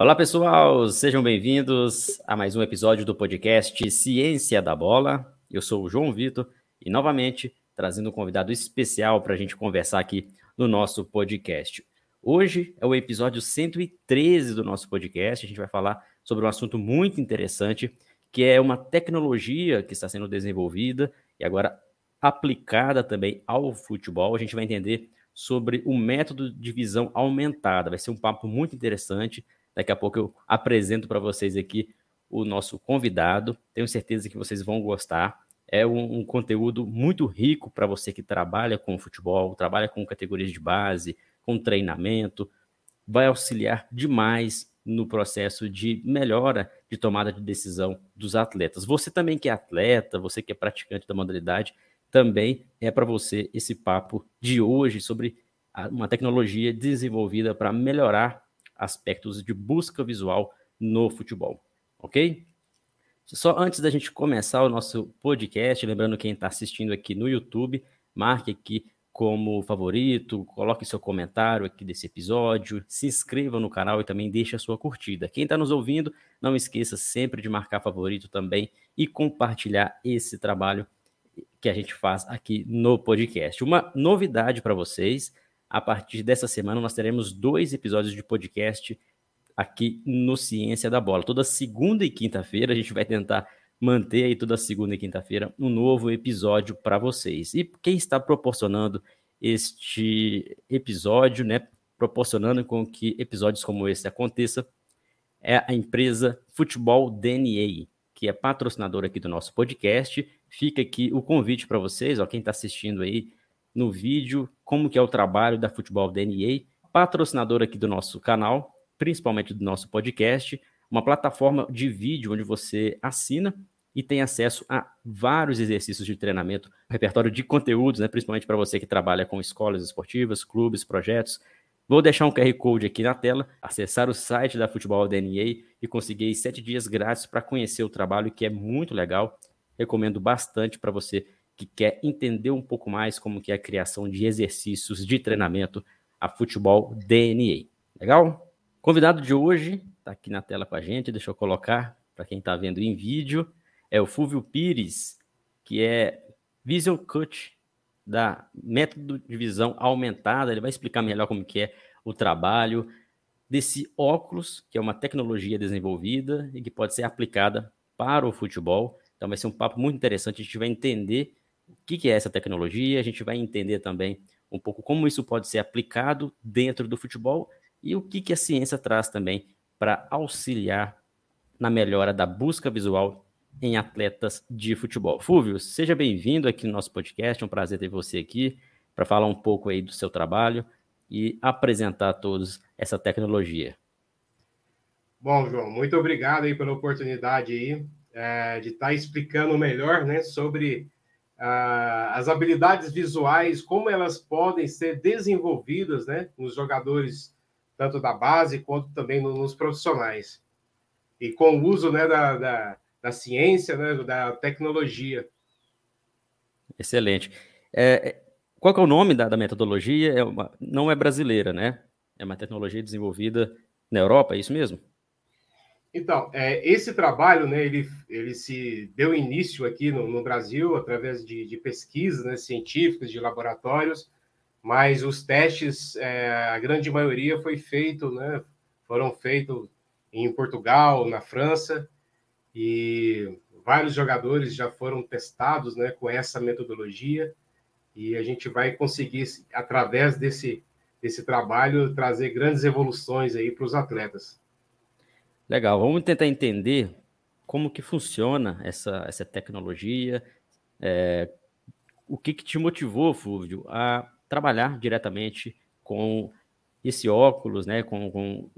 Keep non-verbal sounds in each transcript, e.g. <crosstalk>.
Olá, pessoal, sejam bem-vindos a mais um episódio do podcast Ciência da Bola. Eu sou o João Vitor e, novamente, trazendo um convidado especial para a gente conversar aqui no nosso podcast. Hoje é o episódio 113 do nosso podcast. A gente vai falar sobre um assunto muito interessante, que é uma tecnologia que está sendo desenvolvida e agora aplicada também ao futebol. A gente vai entender sobre o método de visão aumentada. Vai ser um papo muito interessante Daqui a pouco eu apresento para vocês aqui o nosso convidado. Tenho certeza que vocês vão gostar. É um, um conteúdo muito rico para você que trabalha com futebol, trabalha com categorias de base, com treinamento. Vai auxiliar demais no processo de melhora de tomada de decisão dos atletas. Você também que é atleta, você que é praticante da modalidade, também é para você esse papo de hoje sobre uma tecnologia desenvolvida para melhorar aspectos de busca visual no futebol, ok? Só antes da gente começar o nosso podcast, lembrando quem está assistindo aqui no YouTube, marque aqui como favorito, coloque seu comentário aqui desse episódio, se inscreva no canal e também deixe a sua curtida. Quem está nos ouvindo, não esqueça sempre de marcar favorito também e compartilhar esse trabalho que a gente faz aqui no podcast. Uma novidade para vocês a partir dessa semana, nós teremos dois episódios de podcast aqui no Ciência da Bola. Toda segunda e quinta-feira a gente vai tentar manter aí toda segunda e quinta-feira um novo episódio para vocês. E quem está proporcionando este episódio, né, proporcionando com que episódios como esse aconteça, é a empresa Futebol DNA, que é patrocinadora aqui do nosso podcast. Fica aqui o convite para vocês, ó, quem está assistindo aí, no vídeo como que é o trabalho da Futebol DNA, patrocinador aqui do nosso canal, principalmente do nosso podcast, uma plataforma de vídeo onde você assina e tem acesso a vários exercícios de treinamento, repertório de conteúdos, né, principalmente para você que trabalha com escolas esportivas, clubes, projetos. Vou deixar um QR Code aqui na tela, acessar o site da Futebol DNA e conseguir sete dias grátis para conhecer o trabalho, que é muito legal. Recomendo bastante para você que quer entender um pouco mais como que é a criação de exercícios de treinamento a futebol DNA. Legal? Convidado de hoje está aqui na tela com a gente, deixa eu colocar para quem está vendo em vídeo, é o Fúvio Pires, que é Vision Coach da método de visão aumentada. Ele vai explicar melhor como que é o trabalho desse óculos, que é uma tecnologia desenvolvida e que pode ser aplicada para o futebol. Então vai ser um papo muito interessante, a gente vai entender o que, que é essa tecnologia, a gente vai entender também um pouco como isso pode ser aplicado dentro do futebol e o que, que a ciência traz também para auxiliar na melhora da busca visual em atletas de futebol. Fúvio, seja bem-vindo aqui no nosso podcast, é um prazer ter você aqui para falar um pouco aí do seu trabalho e apresentar a todos essa tecnologia. Bom, João, muito obrigado aí pela oportunidade aí é, de estar tá explicando melhor, né, sobre ah, as habilidades visuais, como elas podem ser desenvolvidas né, nos jogadores, tanto da base quanto também nos profissionais. E com o uso né, da, da, da ciência, né, da tecnologia. Excelente. É, qual é o nome da, da metodologia? É uma, não é brasileira, né? É uma tecnologia desenvolvida na Europa, é isso mesmo? Então, é, esse trabalho, né, ele, ele se deu início aqui no, no Brasil através de, de pesquisas né, científicas, de laboratórios, mas os testes, é, a grande maioria foi feito, né, foram feitos em Portugal, na França, e vários jogadores já foram testados né, com essa metodologia, e a gente vai conseguir, através desse, desse trabalho, trazer grandes evoluções aí para os atletas. Legal, vamos tentar entender como que funciona essa, essa tecnologia, é, o que, que te motivou, Fúvio, a trabalhar diretamente com esse óculos, né, com, com,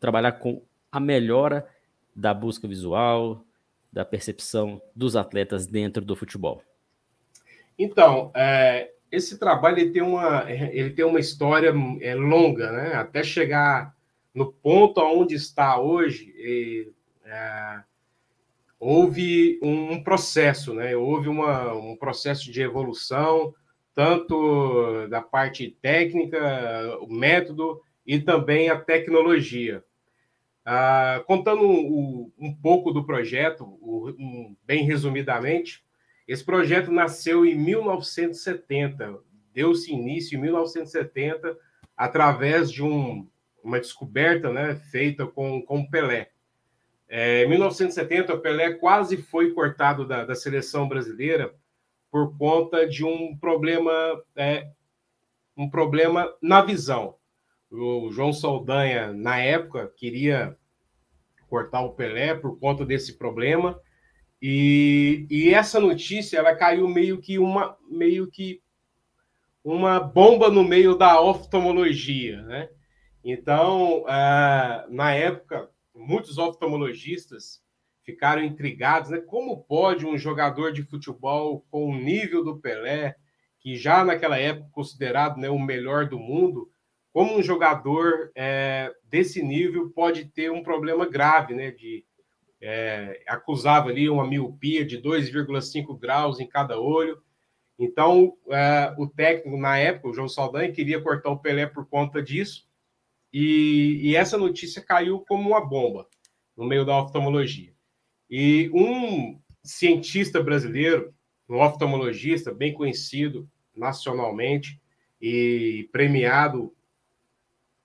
trabalhar com a melhora da busca visual, da percepção dos atletas dentro do futebol? Então, é, esse trabalho ele tem uma, ele tem uma história é, longa, né? Até chegar no ponto onde está hoje, é, houve um processo, né? houve uma, um processo de evolução, tanto da parte técnica, o método e também a tecnologia. Uh, contando um, um, pouco do projeto, um, bem resumidamente, esse projeto nasceu em 1970, deu-se início em 1970 através de um, uma descoberta né, feita com, com Pelé. É, em 1970, o Pelé quase foi cortado da, da seleção brasileira por conta de um problema, é, um problema na visão. O João Saldanha, na época, queria cortar o Pelé por conta desse problema. E, e essa notícia ela caiu meio que uma meio que uma bomba no meio da oftalmologia, né? Então, uh, na época, muitos oftalmologistas ficaram intrigados, né? Como pode um jogador de futebol com o nível do Pelé, que já naquela época considerado né, o melhor do mundo, como um jogador é, desse nível pode ter um problema grave, né? De é, acusava ali uma miopia de 2,5 graus em cada olho. Então, é, o técnico na época, o João Saldanha, queria cortar o Pelé por conta disso. E, e essa notícia caiu como uma bomba no meio da oftalmologia. E um cientista brasileiro, um oftalmologista bem conhecido nacionalmente e premiado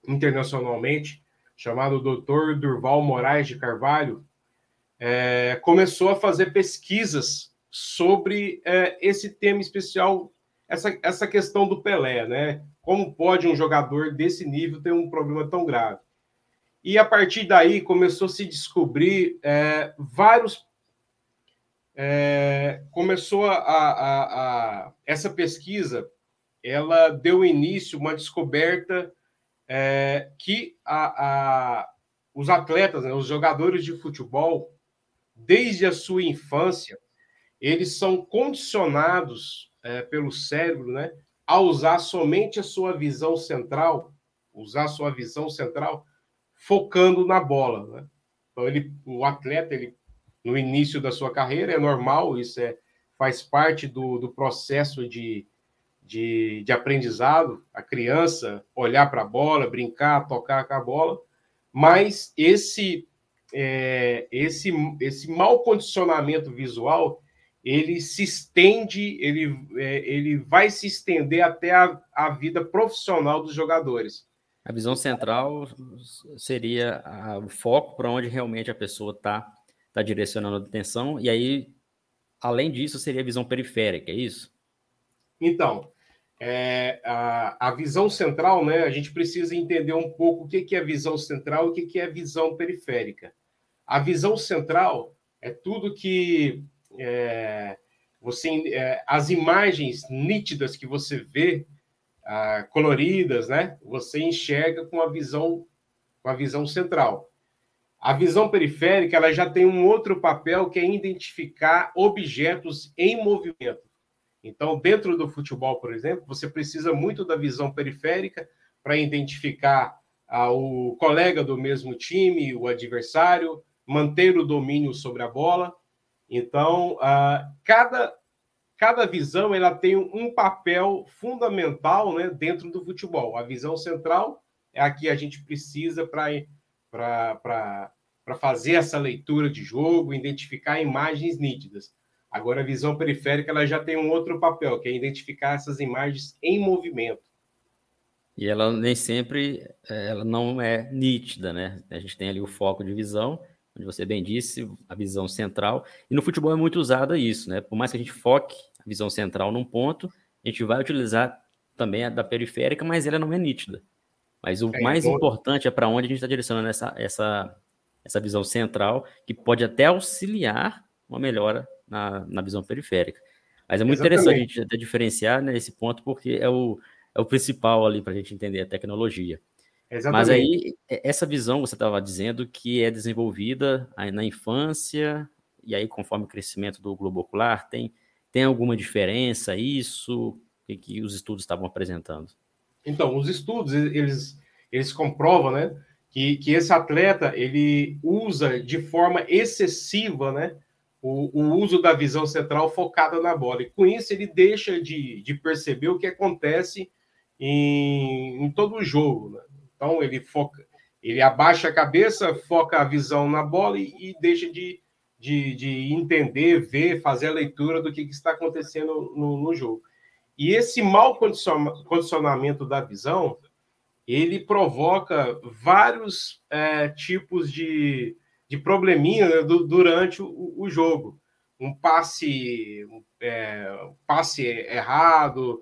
internacionalmente, chamado Dr. Durval Moraes de Carvalho, é, começou a fazer pesquisas sobre é, esse tema especial, essa, essa questão do Pelé, né? Como pode um jogador desse nível ter um problema tão grave? E a partir daí começou a se descobrir é, vários. É, começou a, a, a, Essa pesquisa ela deu início a uma descoberta é, que a, os atletas, né, os jogadores de futebol, desde a sua infância, eles são condicionados é, pelo cérebro né, a usar somente a sua visão central, usar a sua visão central focando na bola. Né? Então, ele, o atleta, ele, no início da sua carreira, é normal, isso é, faz parte do, do processo de, de, de aprendizado, a criança olhar para a bola, brincar, tocar com a bola, mas esse é, esse, esse mau condicionamento visual ele se estende, ele, é, ele vai se estender até a, a vida profissional dos jogadores. A visão central seria a, o foco para onde realmente a pessoa está tá direcionando a atenção, e aí, além disso, seria a visão periférica, é isso? Então, é, a, a visão central, né, a gente precisa entender um pouco o que, que é visão central e o que, que é visão periférica. A visão central é tudo que é, você, é, as imagens nítidas que você vê, ah, coloridas, né? Você enxerga com a visão, com a visão central. A visão periférica ela já tem um outro papel que é identificar objetos em movimento. Então, dentro do futebol, por exemplo, você precisa muito da visão periférica para identificar ah, o colega do mesmo time, o adversário, manter o domínio sobre a bola. Então, cada, cada visão ela tem um papel fundamental né, dentro do futebol. A visão central é a que a gente precisa para fazer essa leitura de jogo, identificar imagens nítidas. Agora, a visão periférica ela já tem um outro papel, que é identificar essas imagens em movimento. E ela nem sempre ela não é nítida, né? A gente tem ali o foco de visão, onde você bem disse, a visão central. E no futebol é muito usada isso, né? Por mais que a gente foque a visão central num ponto, a gente vai utilizar também a da periférica, mas ela não é nítida. Mas o é, mais então... importante é para onde a gente está direcionando essa, essa, essa visão central, que pode até auxiliar uma melhora na, na visão periférica. Mas é muito Exatamente. interessante a gente até diferenciar nesse né, ponto, porque é o, é o principal ali para a gente entender a tecnologia. Exatamente. Mas aí, essa visão você estava dizendo que é desenvolvida na infância, e aí, conforme o crescimento do globo ocular, tem, tem alguma diferença isso? que, que os estudos estavam apresentando? Então, os estudos, eles, eles comprovam, né, que, que esse atleta, ele usa de forma excessiva, né, o, o uso da visão central focada na bola. E com isso, ele deixa de, de perceber o que acontece em, em todo o jogo, né? Então, ele foca, ele abaixa a cabeça, foca a visão na bola e, e deixa de, de, de, entender, ver, fazer a leitura do que, que está acontecendo no, no, jogo. E esse mau condicionamento da visão, ele provoca vários é, tipos de, de probleminha né, do, durante o, o, jogo. Um passe, é, passe errado,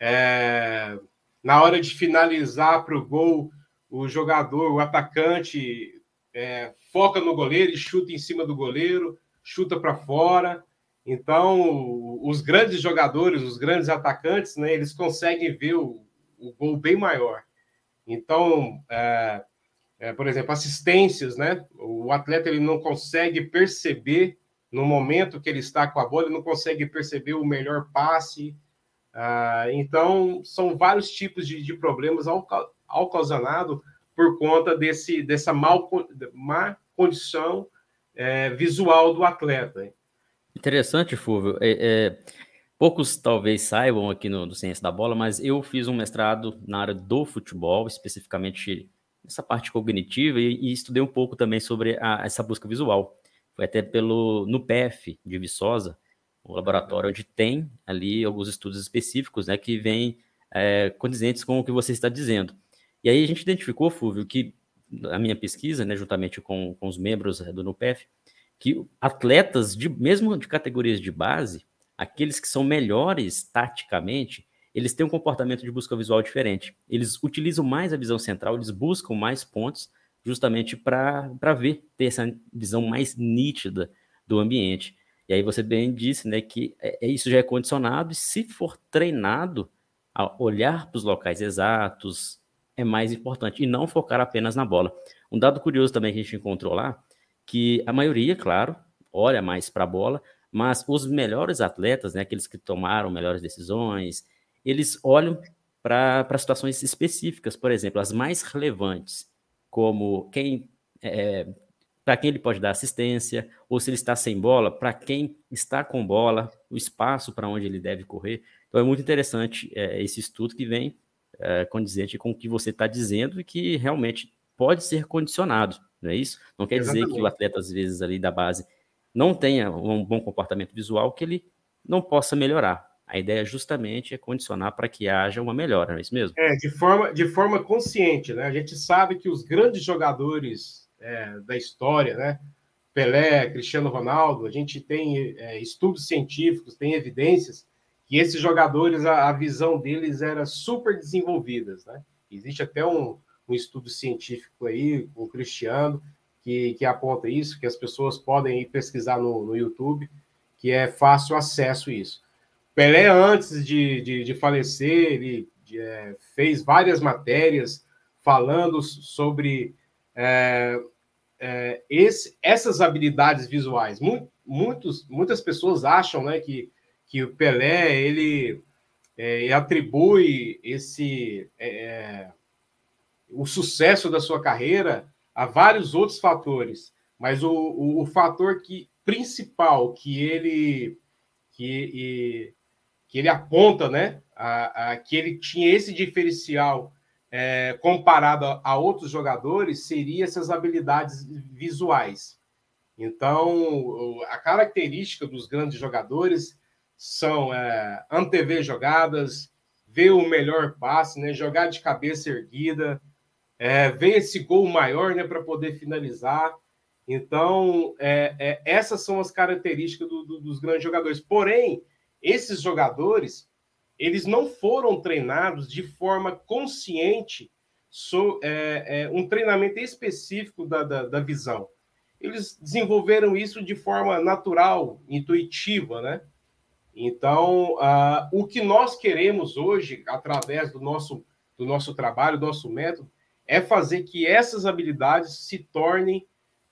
é, na hora de finalizar para o gol, o jogador, o atacante, é, foca no goleiro e chuta em cima do goleiro, chuta para fora. Então, os grandes jogadores, os grandes atacantes, né, eles conseguem ver o, o gol bem maior. Então, é, é, por exemplo, assistências, né? O atleta ele não consegue perceber no momento que ele está com a bola, ele não consegue perceber o melhor passe. Ah, então, são vários tipos de, de problemas ocasionados por conta desse, dessa mal, má condição é, visual do atleta. Interessante, Fúvio. É, é, poucos talvez saibam aqui no, no Ciência da Bola, mas eu fiz um mestrado na área do futebol, especificamente essa parte cognitiva e, e estudei um pouco também sobre a, essa busca visual. Foi até pelo no PF de Viçosa, o laboratório onde tem ali alguns estudos específicos, né, que vêm é, condizentes com o que você está dizendo. E aí a gente identificou, Fúvio, que a minha pesquisa, né, juntamente com, com os membros do NUPEF, que atletas, de, mesmo de categorias de base, aqueles que são melhores taticamente, eles têm um comportamento de busca visual diferente. Eles utilizam mais a visão central, eles buscam mais pontos, justamente para ver, ter essa visão mais nítida do ambiente. E aí você bem disse né, que é isso já é condicionado, e se for treinado a olhar para os locais exatos, é mais importante, e não focar apenas na bola. Um dado curioso também que a gente encontrou lá, que a maioria, claro, olha mais para a bola, mas os melhores atletas, né, aqueles que tomaram melhores decisões, eles olham para situações específicas, por exemplo, as mais relevantes, como quem é, para quem ele pode dar assistência, ou se ele está sem bola, para quem está com bola, o espaço para onde ele deve correr. Então é muito interessante é, esse estudo que vem é, condizente com o que você está dizendo e que realmente pode ser condicionado, não é isso? Não quer Exatamente. dizer que o atleta, às vezes, ali da base, não tenha um bom comportamento visual, que ele não possa melhorar. A ideia justamente é condicionar para que haja uma melhora, não é isso mesmo? É, de forma, de forma consciente, né? A gente sabe que os grandes jogadores é, da história, né? Pelé, Cristiano Ronaldo, a gente tem é, estudos científicos, tem evidências que esses jogadores, a, a, visão deles era super desenvolvida, né? Existe até um, um estudo científico aí, com o Cristiano, que, que aponta isso, que as pessoas podem ir pesquisar no, no YouTube, que é fácil acesso isso. Pelé, antes de, de, de falecer, ele de, é, fez várias matérias falando sobre é, é, esse, essas habilidades visuais. Muitos, muitas pessoas acham né, que, que o Pelé ele, é, atribui esse é, o sucesso da sua carreira a vários outros fatores, mas o, o, o fator que principal que ele que, que ele aponta, né, a, a, que ele tinha esse diferencial é, comparado a, a, outros jogadores, seria essas habilidades visuais. Então, a característica dos grandes jogadores são é, antever jogadas, ver o melhor passe, né, jogar de cabeça erguida, é, ver esse gol maior né, para poder finalizar. Então, é, é, essas são as características do, do, dos grandes jogadores. Porém, esses jogadores eles não foram treinados de forma consciente, so, é, é, um treinamento específico da, da, da, visão. Eles desenvolveram isso de forma natural, intuitiva, né? Então, uh, o que nós queremos hoje, através do nosso, do nosso trabalho, do nosso método, é fazer que essas habilidades se tornem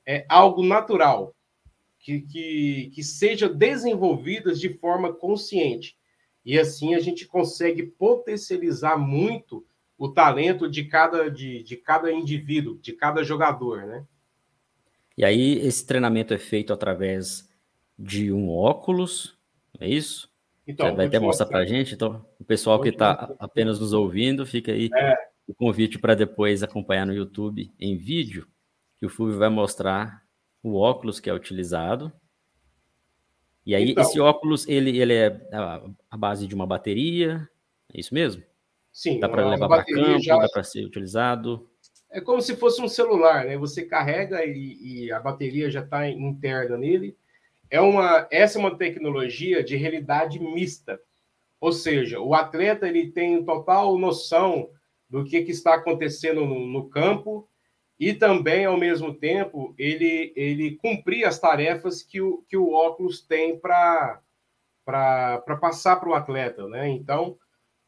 é, algo natural, que, que, que seja desenvolvidas de forma consciente. E assim a gente consegue potencializar muito o talento de cada, de, de cada indivíduo, de cada jogador, né? E aí esse treinamento é feito através de um óculos, é isso? Então, Você vai até mostrar para a gente, então o pessoal que está apenas nos ouvindo, fica aí é. o convite para depois acompanhar no YouTube em vídeo, que o Fulvio vai mostrar o óculos que é utilizado. E aí, então, esse óculos, ele, ele é a, base de uma bateria, é isso mesmo? Sim. Dá para levar para campo, já... dá para ser utilizado? É como se fosse um celular, né? Você carrega e, e a bateria já está interna nele. É uma, essa é uma tecnologia de realidade mista. Ou seja, o atleta ele tem total noção do que, que está acontecendo no, no campo e também, ao mesmo tempo, ele, ele cumprir as tarefas que o, que o óculos tem para passar para o atleta. Né? Então,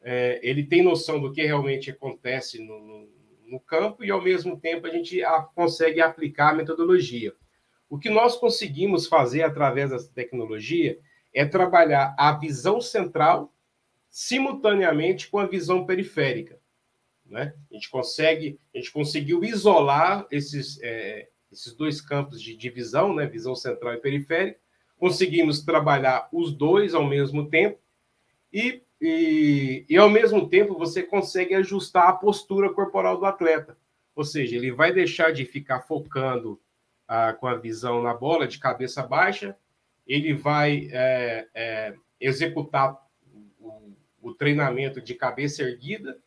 é, ele tem noção do que realmente acontece no, no, no, campo e, ao mesmo tempo, a gente a, consegue aplicar a metodologia. O que nós conseguimos fazer através dessa tecnologia é trabalhar a visão central simultaneamente com a visão periférica. Né? A gente consegue, a gente conseguiu isolar esses, é, esses dois campos de divisão, né? visão central e periférica. Conseguimos trabalhar os dois ao mesmo tempo e, e, e, ao mesmo tempo você consegue ajustar a postura corporal do atleta. Ou seja, ele vai deixar de ficar focando ah, com a visão na bola de cabeça baixa, ele vai é, é, executar o, o treinamento de cabeça erguida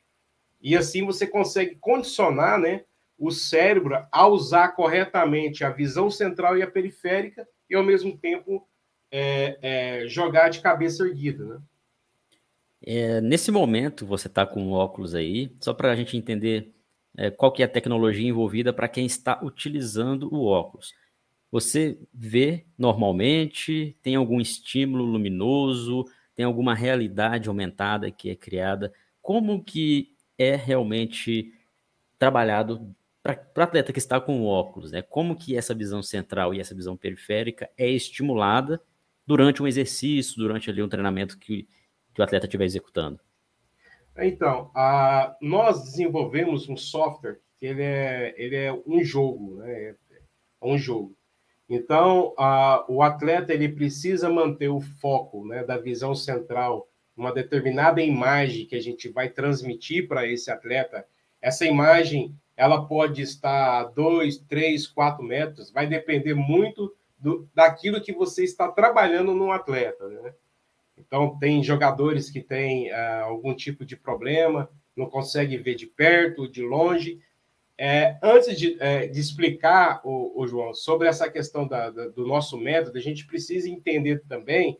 e assim você consegue condicionar né, o cérebro a usar corretamente a visão central e a periférica e, ao mesmo tempo, é, é, jogar de cabeça erguida. Né? É, nesse momento, você está com óculos aí, só para a gente entender é, qual que é a tecnologia envolvida para quem está utilizando o óculos. Você vê normalmente, tem algum estímulo luminoso, tem alguma realidade aumentada que é criada. Como que é realmente trabalhado para o atleta que está com o óculos, né? Como que essa visão central e essa visão periférica é estimulada durante um exercício, durante ali um treinamento que, que o atleta estiver executando? Então, a, nós desenvolvemos um software que ele é, ele é um jogo, né? É um jogo. Então, a, o atleta ele precisa manter o foco né, da visão central uma determinada imagem que a gente vai transmitir para esse atleta, essa imagem ela pode estar a 2, 3, 4 metros, vai depender muito do, daquilo que você está trabalhando no atleta. Né? Então, tem jogadores que têm uh, algum tipo de problema, não conseguem ver de perto, de longe. É, antes de, é, de explicar, o, o, João, sobre essa questão da, da, do nosso método, a gente precisa entender também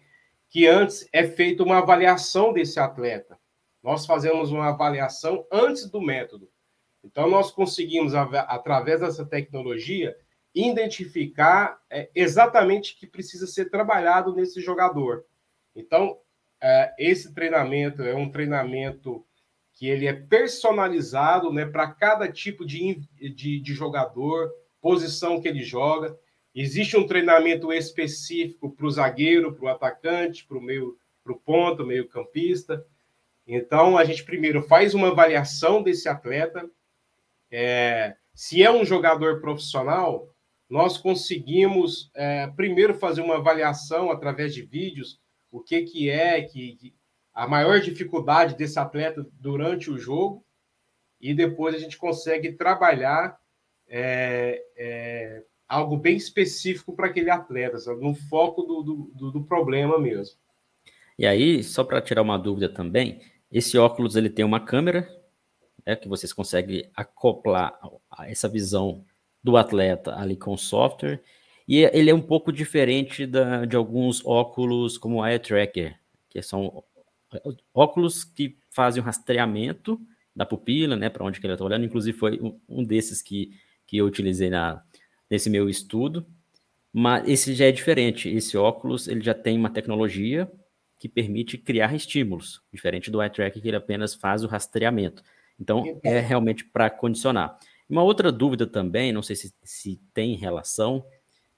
que antes é feita uma avaliação desse atleta. Nós fazemos uma avaliação antes do método. Então, nós conseguimos, através dessa tecnologia, identificar é, exatamente o que precisa ser trabalhado nesse jogador. Então, é, esse treinamento é um treinamento que ele é personalizado né, para cada tipo de, de, de jogador, posição que ele joga. Existe um treinamento específico para o zagueiro, para o atacante, para o meio, para o ponto, meio campista. Então a gente primeiro faz uma avaliação desse atleta. É, se é um jogador profissional, nós conseguimos é, primeiro fazer uma avaliação através de vídeos, o que, que é que, que a maior dificuldade desse atleta durante o jogo, e depois a gente consegue trabalhar é, é, algo bem específico para aquele atleta, sabe? no foco do, do, do problema mesmo. E aí, só para tirar uma dúvida também, esse óculos ele tem uma câmera né, que vocês conseguem acoplar essa visão do atleta ali com o software, e ele é um pouco diferente da, de alguns óculos como o Eye Tracker, que são óculos que fazem o rastreamento da pupila, né, para onde que ele está olhando, inclusive foi um, um desses que, que eu utilizei na, nesse meu estudo, mas esse já é diferente. Esse óculos ele já tem uma tecnologia que permite criar estímulos, diferente do eye tracker que ele apenas faz o rastreamento. Então é realmente para condicionar. Uma outra dúvida também, não sei se, se tem relação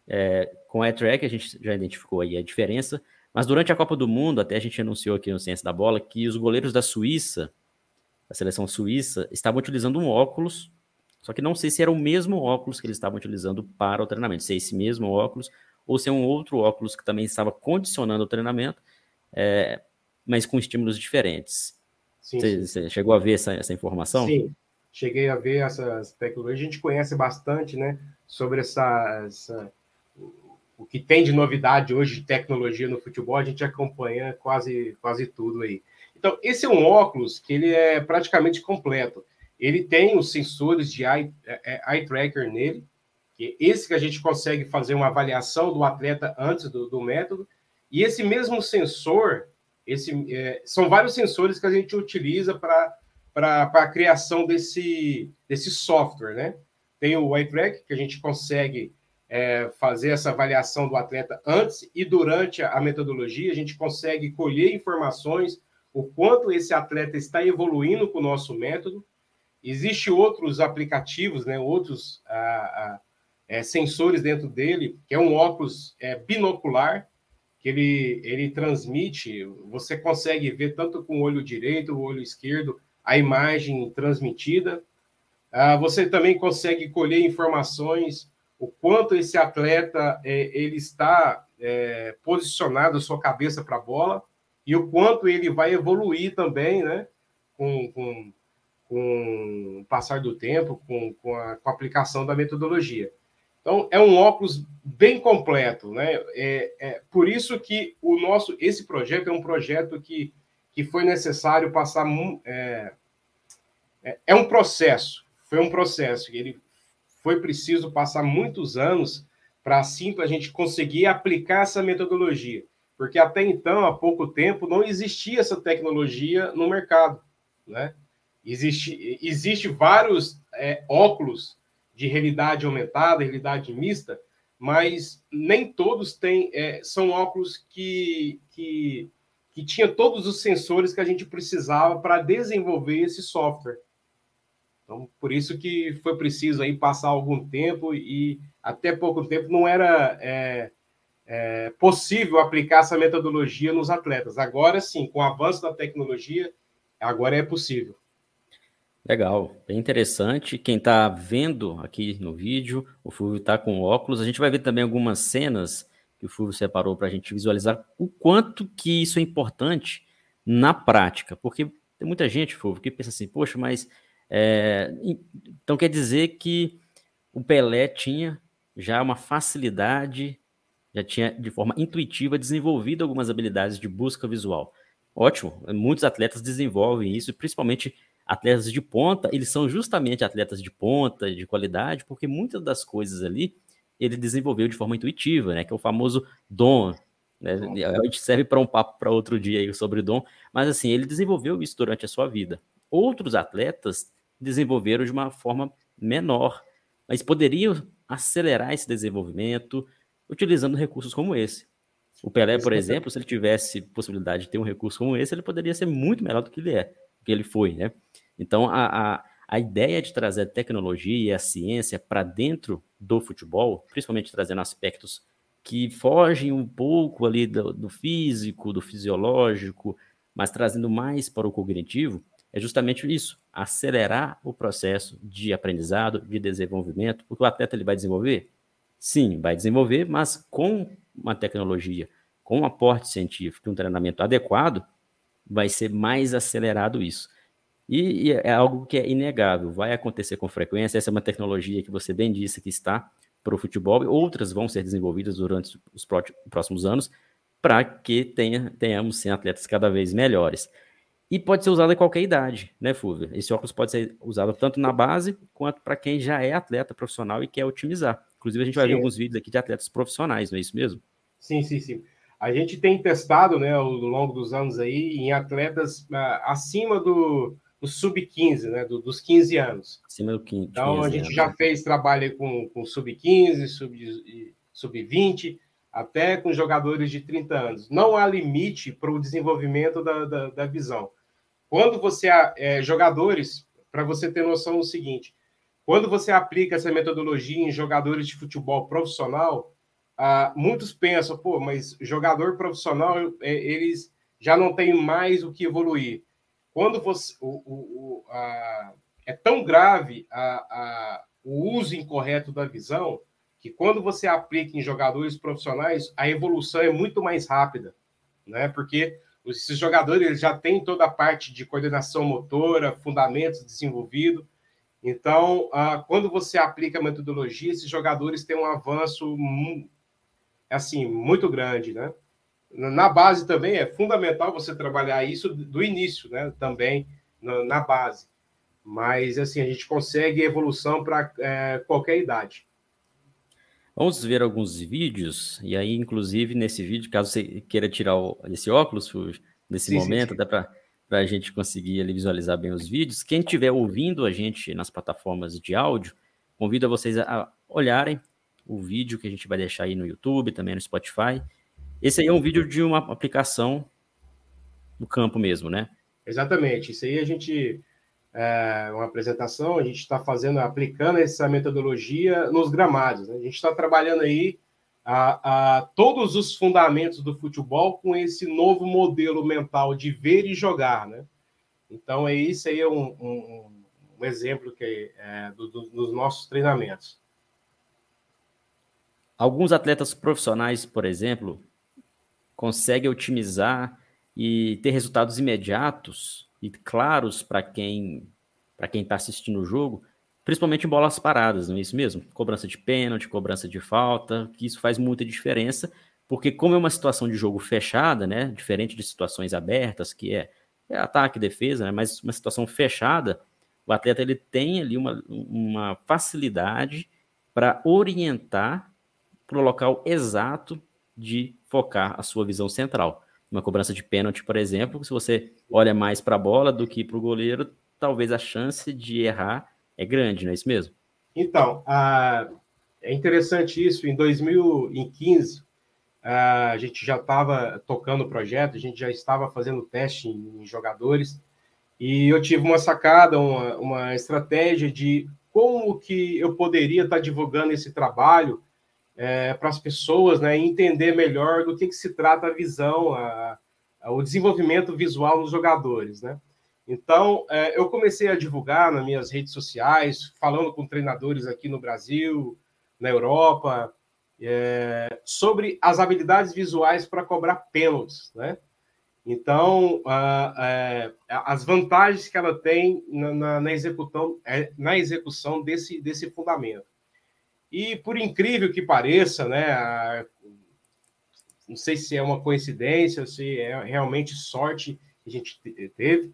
é, com o eye tracker, a gente já identificou aí a diferença, mas durante a Copa do Mundo, até a gente anunciou aqui no Ciência da Bola que os goleiros da Suíça, a seleção suíça, estavam utilizando um óculos só que não sei se era o mesmo óculos que eles estavam utilizando para o treinamento, se é esse mesmo óculos ou se é um outro óculos que também estava condicionando o treinamento, é, mas com estímulos diferentes. Sim, você, sim. você, chegou a ver essa, essa informação? Sim. cheguei a ver essas tecnologias, a gente conhece bastante, né, sobre essa, essa o que tem de novidade hoje de tecnologia no futebol, a gente acompanha quase, quase tudo aí. Então, esse é um óculos que ele é praticamente completo. Ele tem os sensores de eye, é, é, eye tracker nele, que esse que a gente consegue fazer uma avaliação do atleta antes do, do método, e esse mesmo sensor, esse, é, são vários sensores que a gente utiliza para a criação desse, desse software, né? Tem o eye track, que a gente consegue é, fazer essa avaliação do atleta antes e durante a metodologia, a gente consegue colher informações, o quanto esse atleta está evoluindo com o nosso método. Existem outros aplicativos, né, outros é, sensores dentro dele, que é um óculos é, binocular, que ele, ele transmite, você consegue ver tanto com o olho direito, o olho esquerdo, a imagem transmitida. Ah, você também consegue colher informações o quanto esse atleta é, ele está é, posicionado sua cabeça para a bola e o quanto ele vai evoluir também, né? Com, com, com o passar do tempo, com, com, a, com a aplicação da metodologia. Então, é um óculos bem completo, né? É, é, por isso que o nosso, esse projeto é um projeto que, que foi necessário passar. É, é, é um processo, foi um processo. Ele foi preciso passar muitos anos para assim a gente conseguir aplicar essa metodologia, porque até então, há pouco tempo, não existia essa tecnologia no mercado, né? Existe, existe vários é, óculos de realidade aumentada, realidade mista, mas nem todos têm, é, são óculos que, que, que tinha todos os sensores que a gente precisava para desenvolver esse software. Então, por isso que foi preciso aí passar algum tempo e até pouco tempo não era é, é, possível aplicar essa metodologia nos atletas. Agora sim, com o avanço da tecnologia, agora é possível. Legal, bem interessante. Quem está vendo aqui no vídeo, o Fulvio está com óculos. A gente vai ver também algumas cenas que o Fulvio separou para a gente visualizar o quanto que isso é importante na prática. Porque tem muita gente, Fulvio, que pensa assim, poxa, mas é, então quer dizer que o Pelé tinha já uma facilidade, já tinha de forma intuitiva desenvolvido algumas habilidades de busca visual. Ótimo, muitos atletas desenvolvem isso, principalmente atletas de ponta, eles são justamente atletas de ponta, de qualidade, porque muitas das coisas ali ele desenvolveu de forma intuitiva, né? Que é o famoso dom. Né? A gente serve para um papo para outro dia aí sobre dom, mas assim, ele desenvolveu isso durante a sua vida. Outros atletas desenvolveram de uma forma menor, mas poderiam acelerar esse desenvolvimento utilizando recursos como esse. O Pelé, por exemplo, se ele tivesse possibilidade de ter um recurso como esse, ele poderia ser muito melhor do que ele é, do que ele foi, né? Então, a, a, a ideia de trazer a tecnologia e a ciência para dentro do futebol, principalmente trazendo aspectos que fogem um pouco ali do, do físico, do fisiológico, mas trazendo mais para o cognitivo, é justamente isso, acelerar o processo de aprendizado, de desenvolvimento, porque o atleta ele vai desenvolver? Sim, vai desenvolver, mas com uma tecnologia, com um aporte científico, um treinamento adequado, vai ser mais acelerado isso. E, e, é algo que é inegável, vai acontecer com frequência. Essa é uma tecnologia que você bem disse que está para o futebol, outras vão ser desenvolvidas durante os próximos anos para que tenha, tenhamos sim, atletas cada vez melhores. E pode ser usado em qualquer idade, né, Fúvia? Esse óculos pode ser usado tanto na base quanto para quem já é atleta profissional e quer otimizar. Inclusive, a gente vai sim. ver alguns vídeos aqui de atletas profissionais, não é isso mesmo? Sim, sim, sim. A gente tem testado, né, ao longo dos anos aí, em atletas uh, acima do, do sub-15, né, do, dos 15 anos. Acima do 15. Então, 15 a gente anos. já fez trabalho com, com sub-15, sub-20, sub até com jogadores de 30 anos. Não há limite para o desenvolvimento da, da, da, visão. Quando você, é, jogadores, para você ter noção do seguinte, quando você aplica essa metodologia em jogadores de futebol profissional, ah, muitos pensam, pô, mas jogador profissional, é, eles já não têm mais o que evoluir. Quando você. O, o, o a, é tão grave a, a, o uso incorreto da visão que quando você aplica em jogadores profissionais, a evolução é muito mais rápida, né? Porque esses jogadores eles já têm toda a parte de coordenação motora, fundamentos desenvolvido, Então, ah, quando você aplica a metodologia, esses jogadores têm um avanço assim muito grande, né? Na base também é fundamental você trabalhar isso do início, né? Também na base. Mas assim a gente consegue evolução para é, qualquer idade. Vamos ver alguns vídeos, e aí, inclusive, nesse vídeo, caso você queira tirar o, esse óculos nesse sim, momento, sim, sim. dá para a gente conseguir ali, visualizar bem os vídeos. Quem estiver ouvindo a gente nas plataformas de áudio, convido a vocês a olharem o vídeo que a gente vai deixar aí no YouTube, também no Spotify. Esse aí é um vídeo de uma aplicação no campo mesmo, né? Exatamente. Isso aí a gente é uma apresentação, a gente está fazendo, aplicando essa metodologia nos gramados. Né? A gente está trabalhando aí a, a, todos os fundamentos do futebol com esse novo modelo mental de ver e jogar, né? Então, é isso aí é um, um, um exemplo que é, do, do, dos nossos treinamentos. Alguns atletas profissionais, por exemplo, conseguem otimizar e ter resultados imediatos e claros para quem para quem está assistindo o jogo, principalmente em bolas paradas, não é isso mesmo? Cobrança de pênalti, cobrança de falta, que isso faz muita diferença, porque como é uma situação de jogo fechada, né, diferente de situações abertas, que é, é ataque, defesa, né, mas uma situação fechada, o atleta ele tem ali uma, uma facilidade para orientar para o local exato de focar a sua visão central uma cobrança de pênalti, por exemplo, se você olha mais para a bola do que para o goleiro, talvez a chance de errar é grande, não é isso mesmo? Então, é interessante isso. Em 2015, a gente já estava tocando o projeto, a gente já estava fazendo teste em, jogadores, e eu tive uma sacada, uma, uma estratégia de como que eu poderia estar tá divulgando esse trabalho é, para as pessoas né, entender melhor do que, que se trata a visão, a, a, o desenvolvimento visual nos jogadores. Né? Então, é, eu comecei a divulgar nas minhas redes sociais, falando com treinadores aqui no Brasil, na Europa, é, sobre as habilidades visuais para cobrar pênaltis. Né? Então, é, as vantagens que ela tem na, na, na execução, é, na execução desse, desse fundamento. E por incrível que pareça, né, a, não sei se é uma coincidência, se é realmente sorte que a gente teve,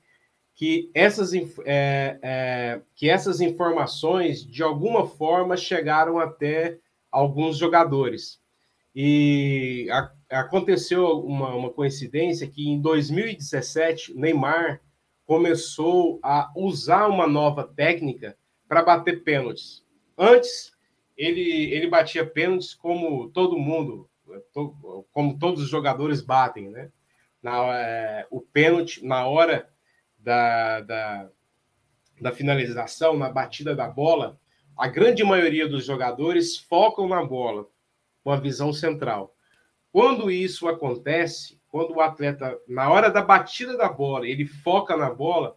que essas, é, é, que essas informações, de alguma forma, chegaram até alguns jogadores. E a, aconteceu uma, uma coincidência que em 2017, Neymar começou a usar uma nova técnica para bater pênaltis. Antes, ele, ele batia pênaltis como todo mundo, como todos os jogadores batem, né? Na, é, o pênalti na hora da, da, da finalização, na batida da bola, a grande maioria dos jogadores focam na bola, com a visão central. Quando isso acontece, quando o atleta, na hora da batida da bola, ele foca na bola,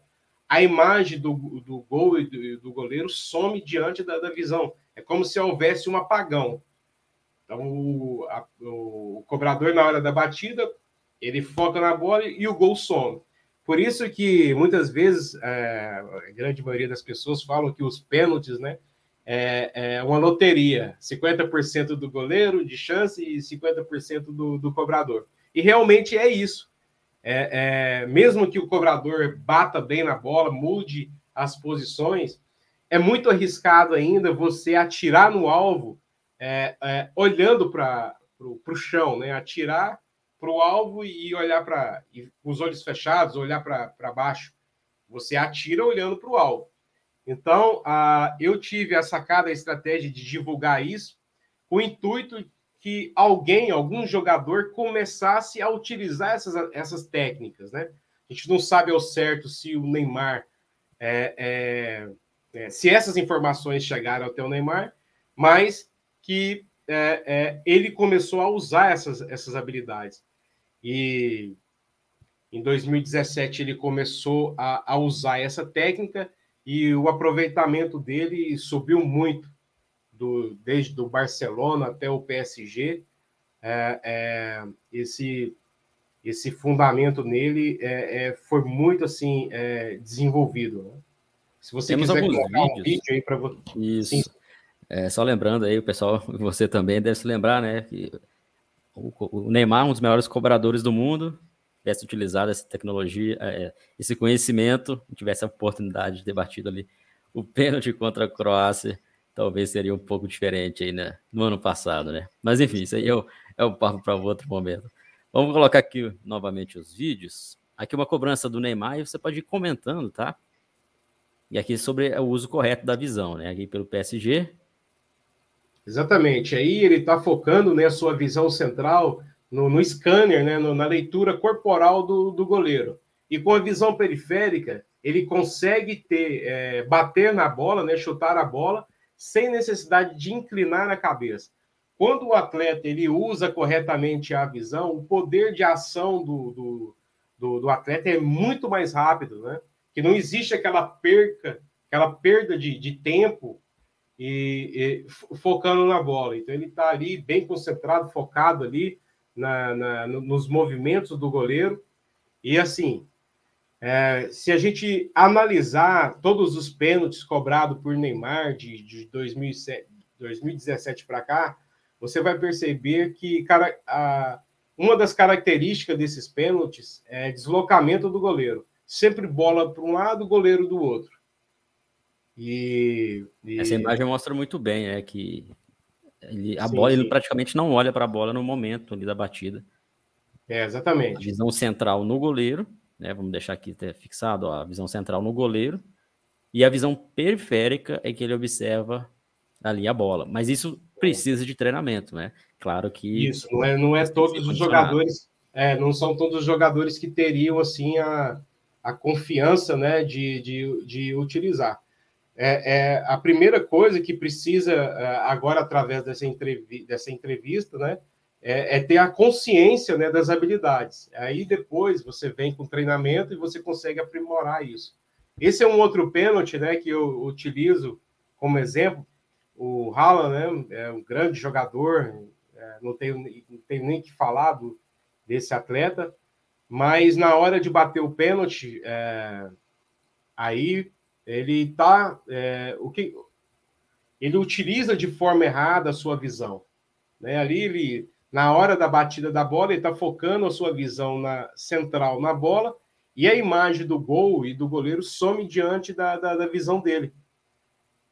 a imagem do, do gol e do, do goleiro some diante da, da visão. É como se houvesse um apagão. Então, o, a, o, cobrador, na hora da batida, ele foca na bola e o gol some. Por isso que, muitas vezes, é, a grande maioria das pessoas falam que os pênaltis, né, é, é uma loteria. 50% do goleiro de chance e 50% do, do cobrador. E realmente é isso. É, é, mesmo que o cobrador bata bem na bola, mude as posições, é muito arriscado ainda você atirar no alvo é, é, olhando para o chão, né? Atirar para o alvo e olhar para os olhos fechados, olhar para baixo. Você atira olhando para o alvo. Então, a, eu tive a sacada, a estratégia de divulgar isso, com o intuito que alguém, algum jogador, começasse a utilizar essas, essas técnicas, né? A gente não sabe ao certo se o Neymar é, é é, se essas informações chegaram até o Neymar, mas que é, é, ele começou a usar essas, essas habilidades. E em 2017 ele começou a, a usar essa técnica e o aproveitamento dele subiu muito, do, desde o Barcelona até o PSG. É, é, esse, esse fundamento nele é, é foi muito assim é, desenvolvido. Né? Se você Temos quiser colocar vídeos. um vídeo aí para você. Isso. É, só lembrando aí, o pessoal, <laughs> você também deve se lembrar, né? Que o, Neymar, um dos maiores cobradores do mundo, tivesse utilizado essa tecnologia, é, esse conhecimento, tivesse a oportunidade de ter batido ali o <laughs> pênalti contra a Croácia, talvez seria um pouco diferente aí, né? No ano passado, né? Mas enfim, isso aí é o, é o papo para outro momento. Vamos colocar aqui novamente os vídeos. Aqui uma cobrança do Neymar e você pode ir comentando, tá? E aqui sobre o uso correto da visão, né? Aqui pelo PSG, Exatamente. Aí ele está focando né, a sua visão central no, no scanner, né, no, na leitura corporal do, do goleiro. E com a visão periférica, ele consegue ter, é, bater na bola, né, chutar a bola, sem necessidade de inclinar a cabeça. Quando o atleta ele usa corretamente a visão, o poder de ação do, do, do, do atleta é muito mais rápido, né? Que não existe aquela perca, aquela perda de, de tempo e, e focando na bola. Então ele está ali bem concentrado, focado ali na, na, nos movimentos do goleiro. E assim, é, se a gente analisar todos os pênaltis cobrados por Neymar de, de 2007, 2017 para cá, você vai perceber que cara, a, uma das características desses pênaltis é deslocamento do goleiro. Sempre bola para um lado, goleiro do outro. E, e... Essa imagem mostra muito bem, é que ele, a sim, bola, sim. ele praticamente não olha para a bola no momento ali da batida. É, exatamente. A visão central no goleiro, né? Vamos deixar aqui fixado, ó, a visão central no goleiro. E a visão periférica é que ele observa ali a bola. Mas isso precisa de treinamento, né? Claro que. Isso, não é, não é todos os jogadores. É, não são todos os jogadores que teriam assim a, a confiança né, de, de, de utilizar é, é, a primeira coisa que precisa, é, agora, através dessa, entrevista, dessa entrevista, né, é, é, ter a consciência né, das habilidades. Aí depois você vem com treinamento e você consegue aprimorar isso. Esse é um outro pênalti né, que eu utilizo como exemplo. O Haaland né, é um grande jogador, é, não, tenho, não tenho nem que falar do, desse atleta, mas na hora de bater o pênalti, é, aí ele tá é, o que ele utiliza de forma errada a sua visão, né? Ali ele na hora da batida da bola ele está focando a sua visão na central na bola e a imagem do gol e do goleiro some diante da, da, da visão dele.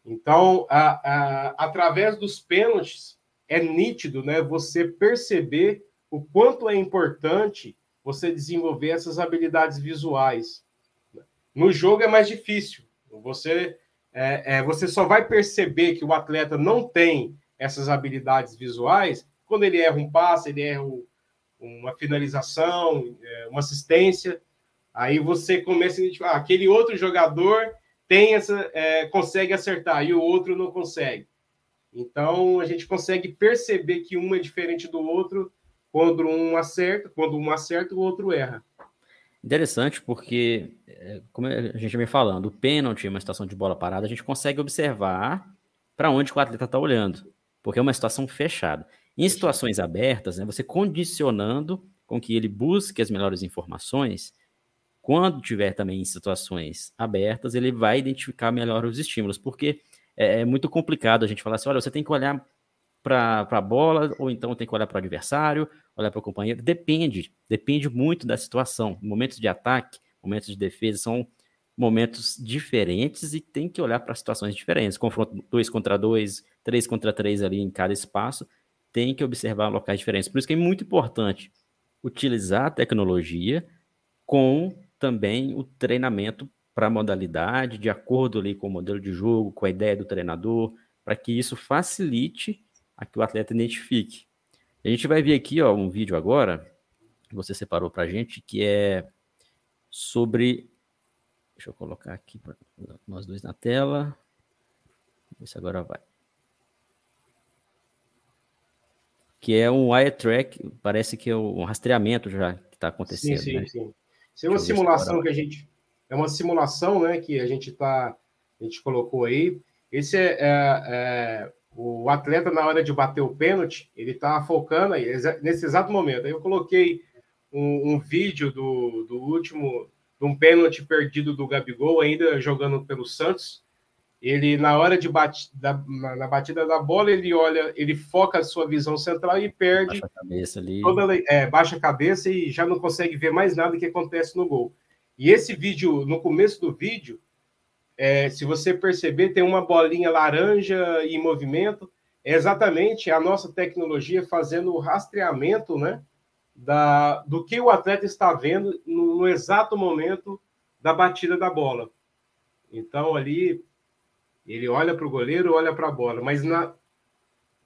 Então, a, a, através dos pênaltis é nítido, né? Você perceber o quanto é importante você desenvolver essas habilidades visuais. No jogo é mais difícil, você, é, é, você só vai perceber que o atleta não tem essas habilidades visuais quando ele erra um passe, ele erra uma finalização, é, uma assistência. Aí você começa a identificar, ah, aquele outro jogador tem essa, é, consegue acertar e o outro não consegue. Então a gente consegue perceber que um é diferente do outro quando um acerta, quando um acerta, o outro erra. Interessante porque, é, como a gente vem falando, o pênalti, uma situação de bola parada, a gente consegue observar para onde o atleta está olhando, porque é uma situação fechada. Em situações abertas, né, você condicionando com que ele busque as melhores informações, quando tiver também em situações abertas, ele vai identificar melhor os estímulos, porque é, é muito complicado a gente falar assim: olha, você tem que olhar para a bola, ou então tem que olhar para o adversário, olhar para o companheiro. Depende, depende muito da situação. Momentos de ataque, momentos de defesa são momentos diferentes e tem que olhar para situações diferentes. Confronto dois contra dois, três contra três ali em cada espaço, tem que observar locais diferentes. Por isso que é muito importante utilizar a tecnologia com também o treinamento para a modalidade, de acordo ali com o modelo de jogo, com a ideia do treinador, para que isso facilite a que o atleta identifique. A gente vai ver aqui ó, um vídeo agora, que você separou para a gente, que é sobre. Deixa eu colocar aqui para nós dois na tela. Ver se agora vai. Que é um wire track, parece que é um rastreamento já que está acontecendo. Sim, sim, né? sim. Isso é uma simulação que a gente. É uma simulação né, que a gente tá. A gente colocou aí. Esse é, é, é o atleta, na hora de bater o pênalti, ele está focando aí, nesse exato momento. Aí eu coloquei um, um vídeo do, do último um pênalti perdido do Gabigol, ainda jogando pelo Santos. Ele, na hora de bat, da, na batida da bola, ele olha, ele foca a sua visão central e perde. Baixa a cabeça ali. Toda, é, baixa a cabeça e já não consegue ver mais nada que acontece no gol. E esse vídeo, no começo do vídeo, é, se você perceber, tem uma bolinha laranja em movimento. É exatamente a nossa tecnologia fazendo o rastreamento né, da, do que o atleta está vendo no, no exato momento da batida da bola. Então, ali, ele olha para o goleiro, olha para a bola, mas na,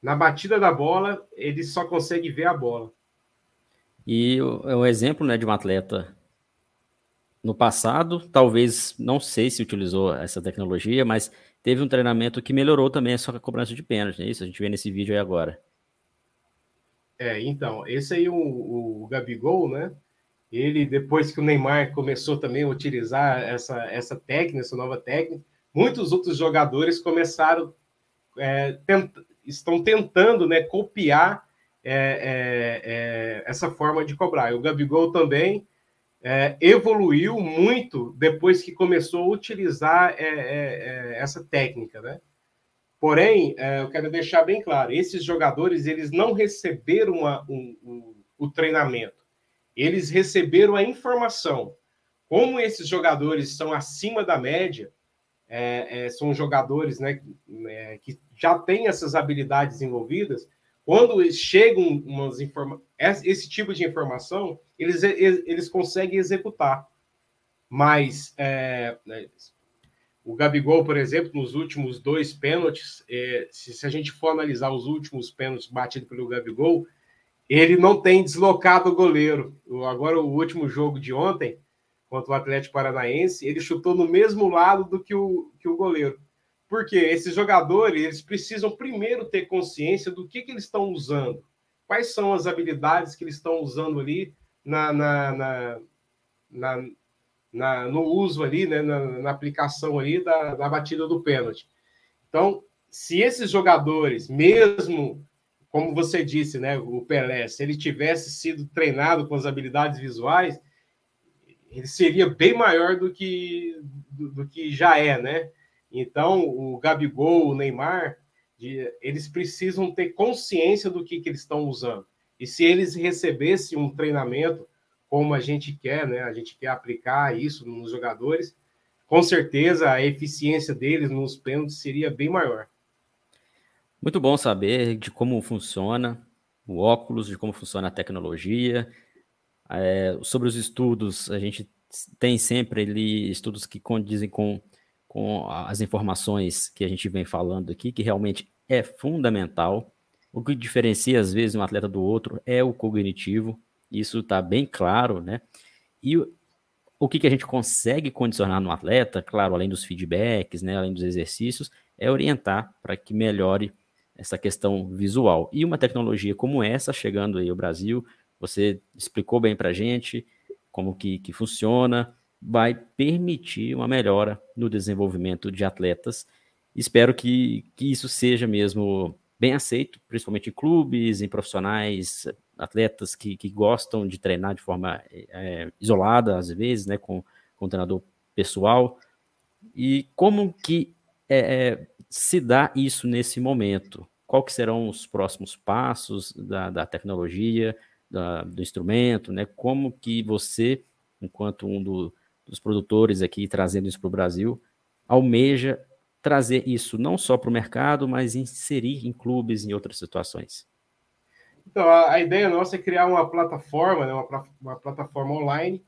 na batida da bola, ele só consegue ver a bola. E é um exemplo né, de um atleta no passado, talvez, não sei se utilizou essa tecnologia, mas teve um treinamento que melhorou também a sua cobrança de pênalti, é isso? A gente vê nesse vídeo aí agora. É, então, esse aí, o, o Gabigol, né? Ele, depois que o Neymar começou também a utilizar essa, essa técnica, essa nova técnica, muitos outros jogadores começaram, é, tent, estão tentando né, copiar é, é, é, essa forma de cobrar. E o Gabigol também é, evoluiu muito depois que começou a utilizar é, essa técnica, né? Porém, eu quero deixar bem claro, esses jogadores eles não receberam um, um, o treinamento, eles receberam a informação. Como esses jogadores são acima da média, é, é, são jogadores né, é, que já têm essas habilidades envolvidas, quando chegam umas informa esse tipo de informação, eles, eles conseguem executar. Mas é, né, o Gabigol, por exemplo, nos últimos dois pênaltis, é, se, se, a gente for analisar os últimos pênaltis batidos pelo Gabigol, ele não tem deslocado o goleiro. Agora, o último jogo de ontem, contra o Atlético Paranaense, ele chutou no mesmo lado do que o, que o goleiro. Porque esses jogadores eles precisam primeiro ter consciência do que, que eles estão usando, quais são as habilidades que eles estão usando ali na, na, na, na, na no uso ali, né, na, na aplicação ali da, da batida do pênalti. Então, se esses jogadores, mesmo como você disse, né, o Pelé, se ele tivesse sido treinado com as habilidades visuais, ele seria bem maior do que, do, do, que já é, né? Então, o Gabigol, o Neymar, de, eles precisam ter consciência do que, que eles estão usando. E se eles recebessem um treinamento como a gente quer, né? A gente quer aplicar isso nos jogadores, com certeza a eficiência deles nos pênaltis seria bem maior. Muito bom saber de como funciona o óculos, de como funciona a tecnologia, é, sobre os estudos, a gente tem sempre ali estudos que condizem com, com as informações que a gente vem falando aqui, que realmente é fundamental. O que diferencia, às vezes, um atleta do outro é o cognitivo, isso está bem claro, né? E o, o que, que a gente consegue condicionar no atleta, claro, além dos feedbacks, né, além dos exercícios, é orientar para que melhore essa questão visual. E uma tecnologia como essa, chegando aí ao Brasil, você explicou bem para a gente como que, que funciona, vai permitir uma melhora no desenvolvimento de atletas. Espero que, que isso seja mesmo bem aceito, principalmente em clubes, em profissionais, atletas que, que gostam de treinar de forma é, isolada, às vezes, né, com, com treinador pessoal. E como que é, é, se dá isso nesse momento? Que serão os próximos passos da, da tecnologia? da, do instrumento, né? Como que você, enquanto um do, dos produtores aqui trazendo isso para o Brasil, almeja trazer isso não só para o mercado, mas inserir em clubes, em outras situações? Então, a, a ideia nossa é criar uma plataforma, né, uma, uma plataforma online,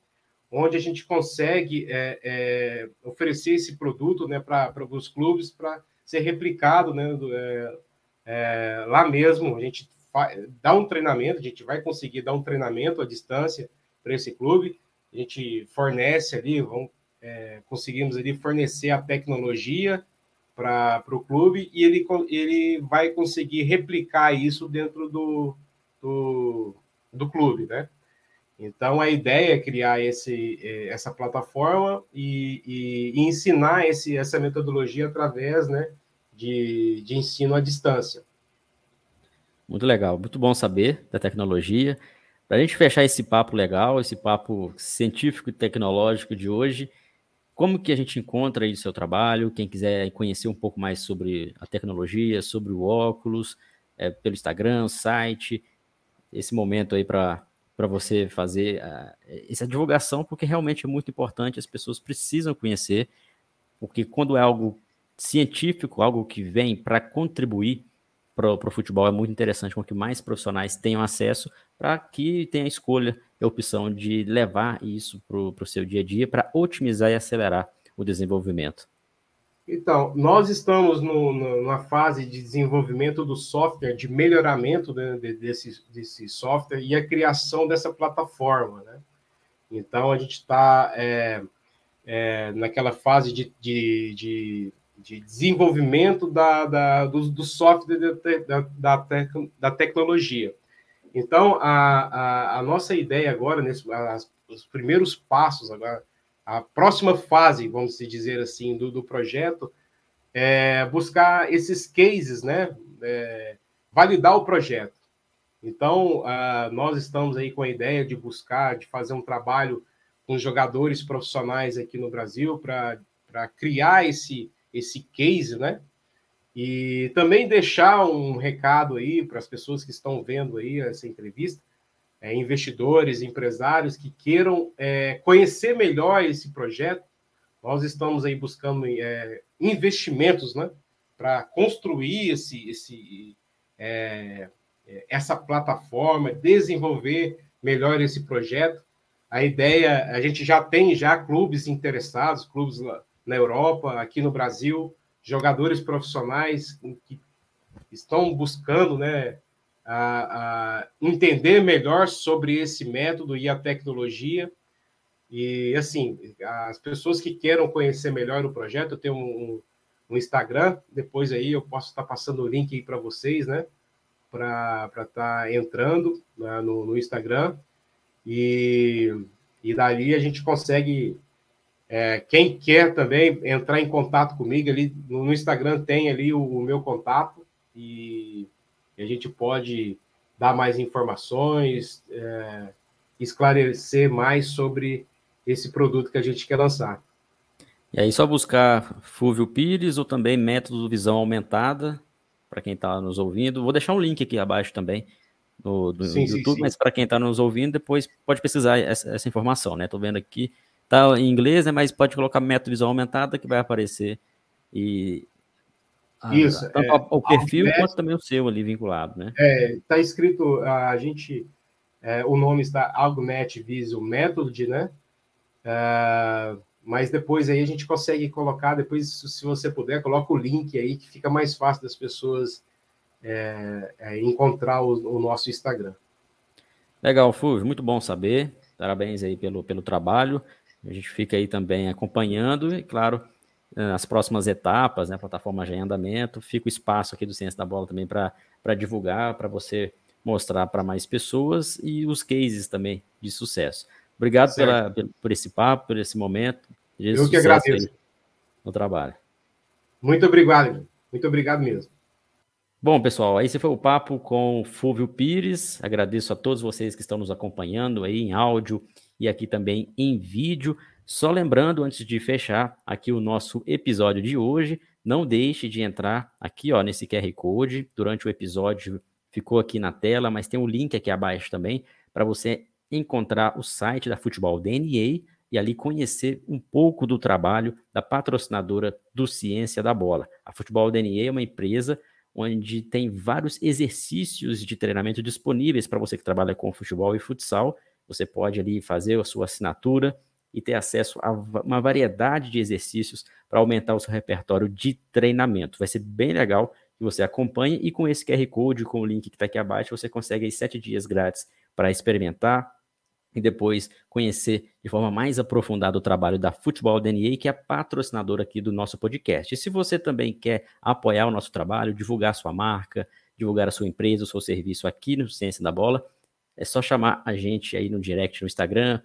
onde a gente consegue é, é, oferecer esse produto né, para os clubes para ser replicado né, do, é, é, lá mesmo. A gente dar um treinamento, a gente vai conseguir dar um treinamento à distância para esse clube. A gente fornece ali, vamos, é, conseguimos ali fornecer a tecnologia para o clube e ele, ele vai conseguir replicar isso dentro do, do, do clube, né? Então a ideia é criar esse, é, essa plataforma e, e, e ensinar esse, essa metodologia através né, de, de ensino à distância. Muito legal, muito bom saber da tecnologia. Para a gente fechar esse papo legal, esse papo científico e tecnológico de hoje, como que a gente encontra aí o seu trabalho? Quem quiser conhecer um pouco mais sobre a tecnologia, sobre o óculos, é, pelo Instagram, site, esse momento aí para você fazer uh, essa divulgação, porque realmente é muito importante, as pessoas precisam conhecer, porque quando é algo científico, algo que vem para contribuir para o futebol, é muito interessante com que mais profissionais tenham acesso para que tenha a escolha e a opção de levar isso para o seu dia a dia para otimizar e acelerar o desenvolvimento. Então, nós estamos no, no, numa fase de desenvolvimento do software, de melhoramento né, desse, desse software e a criação dessa plataforma. Né? Então, a gente está é, é, naquela fase de, de, de, de desenvolvimento da, da, do, do software da, da, da tecnologia. Então, a, a, a, nossa ideia agora, nesse, as, os primeiros passos agora, a próxima fase, vamos dizer assim, do, do projeto é buscar esses cases, né? É, validar o projeto. Então, uh, nós estamos aí com a ideia de buscar, de fazer um trabalho com jogadores profissionais aqui no Brasil para criar esse, esse case, né? E também deixar um recado aí para as pessoas que estão vendo aí essa entrevista, é, investidores, empresários que queiram é, conhecer melhor esse projeto, nós estamos aí buscando é, investimentos, né, para construir esse, esse, é, é, essa plataforma, desenvolver melhor esse projeto. A ideia, a gente já tem já clubes interessados, clubes na Europa, aqui no Brasil, jogadores profissionais que estão buscando, né, a, a entender melhor sobre esse método e a tecnologia. E, assim, as pessoas que queiram conhecer melhor o projeto, eu tenho um, um Instagram, depois aí eu posso estar passando o link aí para vocês, né? Para estar tá entrando né, no, no, Instagram. E, e dali a gente consegue. É, quem quer também entrar em contato comigo ali no, Instagram tem ali o, o meu contato e e a gente pode dar mais informações, é, esclarecer mais sobre esse produto que a gente quer lançar. E aí, só buscar Fúvio Pires ou também método visão aumentada, para quem está nos ouvindo. Vou deixar um link aqui abaixo também no, do sim, YouTube, sim, sim. mas para quem está nos ouvindo, depois pode pesquisar essa, essa informação, né? Estou vendo aqui, tá em inglês, né? Mas pode colocar método visão aumentada que vai aparecer. E ah, Isso. Tanto é, o perfil quanto também o seu ali vinculado, né? É, está escrito, a gente, é, o nome está Augment Visual Method, né? É, mas depois aí a gente consegue colocar, depois, se você puder, coloca o link aí, que fica mais fácil das pessoas é, é, encontrar o, o, nosso Instagram. Legal, Fulvio, muito bom saber. Parabéns aí pelo, pelo trabalho. A gente fica aí também acompanhando e, claro, as próximas etapas, né, a plataforma já em andamento, fica o espaço aqui do Ciência da Bola também para divulgar, para você mostrar para mais pessoas e os cases também de sucesso. Obrigado pela, por esse papo, por esse momento. Eu que agradeço. No trabalho. Muito obrigado, muito obrigado mesmo. Bom, pessoal, esse foi o papo com Fúvio Pires. Agradeço a todos vocês que estão nos acompanhando aí em áudio e aqui também em vídeo. Só lembrando, antes de fechar aqui o nosso episódio de hoje, não deixe de entrar aqui ó, nesse QR Code. Durante o episódio ficou aqui na tela, mas tem um link aqui abaixo também para você encontrar o site da Futebol DNA e ali conhecer um pouco do trabalho da patrocinadora do Ciência da Bola. A Futebol DNA é uma empresa onde tem vários exercícios de treinamento disponíveis para você que trabalha com futebol e futsal. Você pode ali fazer a sua assinatura e ter acesso a uma variedade de exercícios para aumentar o seu repertório de treinamento. Vai ser bem legal que você acompanhe e com esse QR Code, com o link que está aqui abaixo, você consegue aí sete dias grátis para experimentar e depois conhecer de forma mais aprofundada o trabalho da Futebol DNA, que é patrocinadora aqui do nosso podcast. E se você também quer apoiar o nosso trabalho, divulgar sua marca, divulgar a sua empresa, o seu serviço aqui no Ciência da Bola, é só chamar a gente aí no direct no Instagram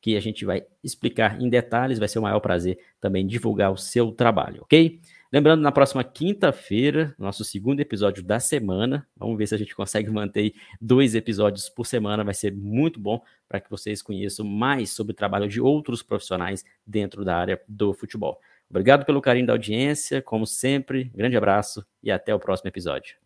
que a gente vai explicar em detalhes. Vai ser o maior prazer também divulgar o seu trabalho, ok? Lembrando, na próxima quinta-feira, nosso segundo episódio da semana. Vamos ver se a gente consegue manter dois episódios por semana. Vai ser muito bom para que vocês conheçam mais sobre o trabalho de outros profissionais dentro da área do futebol. Obrigado pelo carinho da audiência, como sempre. Grande abraço e até o próximo episódio.